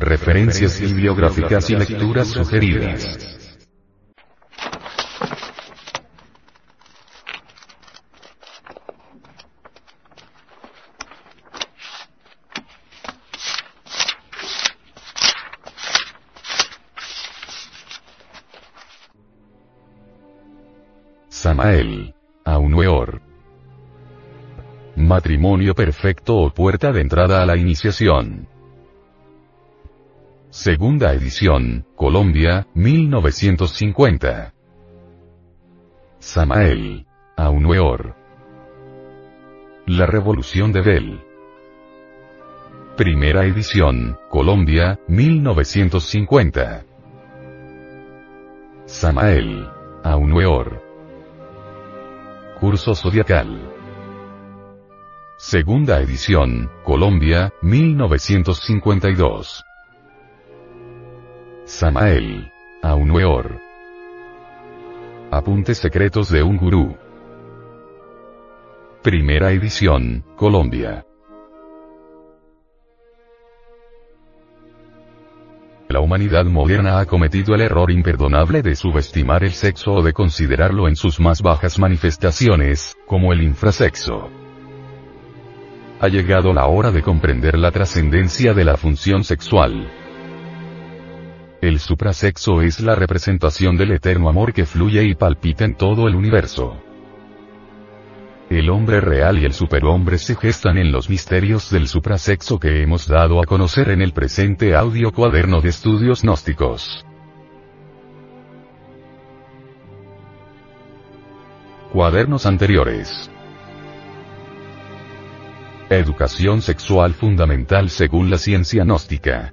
Referencias bibliográficas y lecturas sugeridas. Samael. Aunueor. Matrimonio perfecto o puerta de entrada a la iniciación. Segunda edición, Colombia, 1950. Samael. Aunueor. La Revolución de Bell. Primera edición, Colombia, 1950. Samael. Aunueor. Curso Zodiacal. Segunda edición, Colombia, 1952. Samael. Aunueor. Apuntes secretos de un gurú. Primera edición, Colombia. La humanidad moderna ha cometido el error imperdonable de subestimar el sexo o de considerarlo en sus más bajas manifestaciones, como el infrasexo. Ha llegado la hora de comprender la trascendencia de la función sexual. El suprasexo es la representación del eterno amor que fluye y palpita en todo el universo. El hombre real y el superhombre se gestan en los misterios del suprasexo que hemos dado a conocer en el presente audio cuaderno de estudios gnósticos. Cuadernos anteriores. Educación sexual fundamental según la ciencia gnóstica.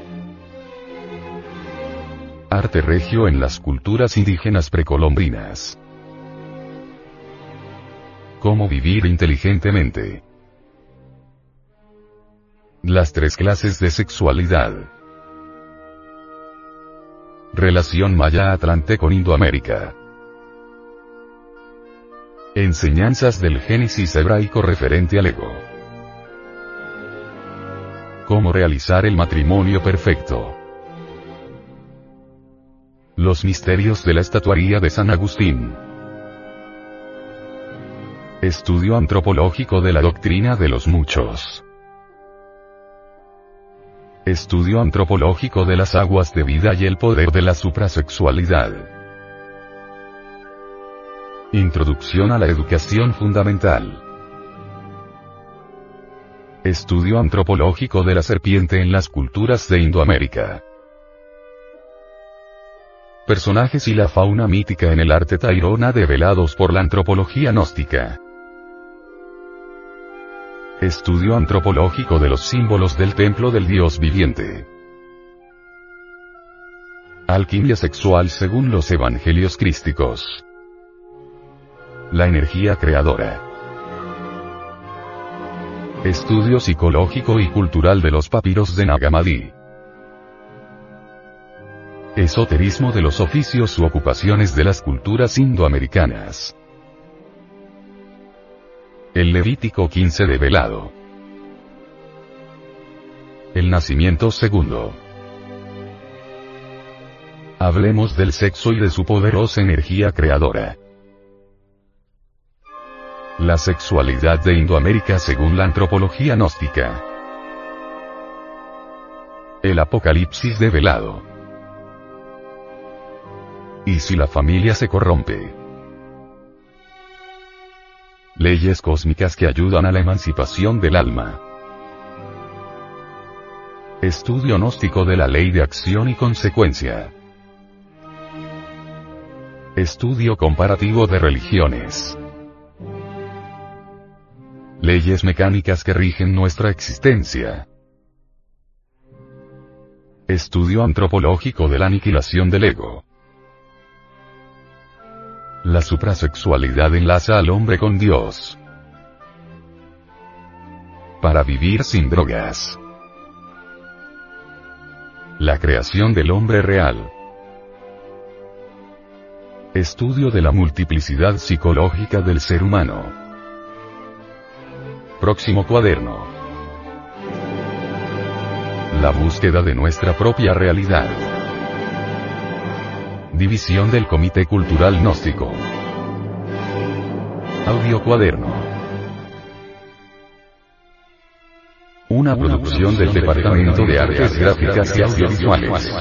Arte regio en las culturas indígenas precolombinas. Cómo vivir inteligentemente. Las tres clases de sexualidad. Relación Maya-Atlante con Indoamérica. Enseñanzas del Génesis hebraico referente al ego. Cómo realizar el matrimonio perfecto. Los misterios de la estatuaría de San Agustín. Estudio antropológico de la doctrina de los muchos. Estudio antropológico de las aguas de vida y el poder de la suprasexualidad. Introducción a la educación fundamental. Estudio antropológico de la serpiente en las culturas de Indoamérica. Personajes y la fauna mítica en el arte tairona develados por la antropología gnóstica. Estudio antropológico de los símbolos del templo del dios viviente. Alquimia sexual según los evangelios crísticos. La energía creadora. Estudio psicológico y cultural de los papiros de Nagamadi. Esoterismo de los oficios u ocupaciones de las culturas indoamericanas. El Levítico 15 de velado. El nacimiento segundo. Hablemos del sexo y de su poderosa energía creadora. La sexualidad de Indoamérica según la antropología gnóstica. El Apocalipsis de velado. ¿Y si la familia se corrompe? Leyes cósmicas que ayudan a la emancipación del alma. Estudio gnóstico de la ley de acción y consecuencia. Estudio comparativo de religiones. Leyes mecánicas que rigen nuestra existencia. Estudio antropológico de la aniquilación del ego. La suprasexualidad enlaza al hombre con Dios. Para vivir sin drogas. La creación del hombre real. Estudio de la multiplicidad psicológica del ser humano. Próximo cuaderno. La búsqueda de nuestra propia realidad. División del Comité Cultural Gnóstico. Audio Cuaderno. Una producción del Departamento de Artes Gráficas y Audiovisuales.